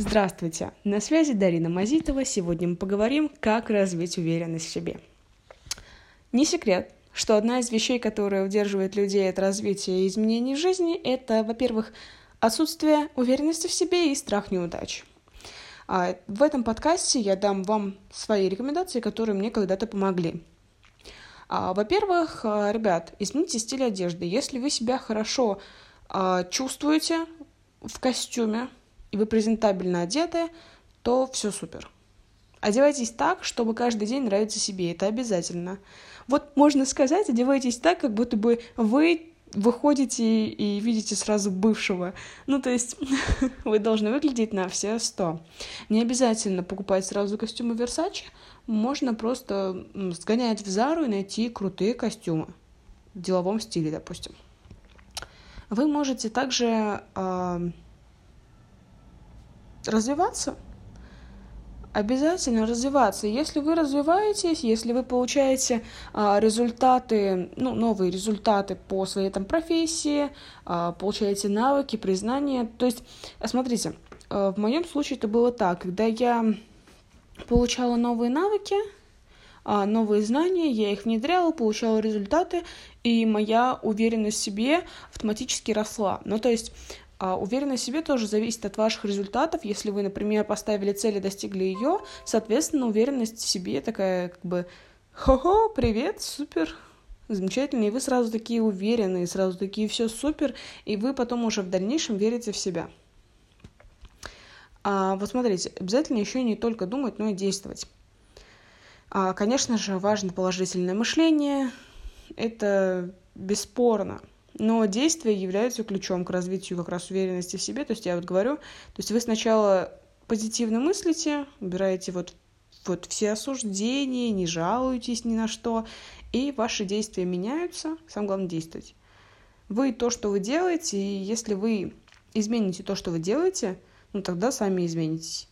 Здравствуйте! На связи Дарина Мазитова. Сегодня мы поговорим, как развить уверенность в себе. Не секрет, что одна из вещей, которая удерживает людей от развития и изменений в жизни, это, во-первых, отсутствие уверенности в себе и страх неудач. А в этом подкасте я дам вам свои рекомендации, которые мне когда-то помогли. А, во-первых, а, ребят, измените стиль одежды. Если вы себя хорошо чувствуете в костюме, и вы презентабельно одеты, то все супер. Одевайтесь так, чтобы каждый день нравиться себе, это обязательно. Вот можно сказать, одевайтесь так, как будто бы вы выходите и видите сразу бывшего. Ну, то есть вы должны выглядеть на все сто. Не обязательно покупать сразу костюмы Versace, можно просто сгонять в Зару и найти крутые костюмы в деловом стиле, допустим. Вы можете также э, развиваться. Обязательно развиваться. Если вы развиваетесь, если вы получаете а, результаты, ну, новые результаты по своей там профессии, а, получаете навыки, признания. То есть, смотрите, а, в моем случае это было так, когда я получала новые навыки, а, новые знания, я их внедряла, получала результаты, и моя уверенность в себе автоматически росла. Ну, то есть а уверенность в себе тоже зависит от ваших результатов. Если вы, например, поставили цель и достигли ее, соответственно, уверенность в себе такая как бы «Хо-хо, привет, супер, замечательно», и вы сразу такие уверенные, сразу такие «все супер», и вы потом уже в дальнейшем верите в себя. А, вот смотрите, обязательно еще не только думать, но и действовать. А, конечно же, важно положительное мышление, это бесспорно – но действия являются ключом к развитию как раз уверенности в себе. То есть я вот говорю, то есть вы сначала позитивно мыслите, убираете вот, вот все осуждения, не жалуетесь ни на что, и ваши действия меняются. Самое главное действовать. Вы то, что вы делаете, и если вы измените то, что вы делаете, ну тогда сами изменитесь.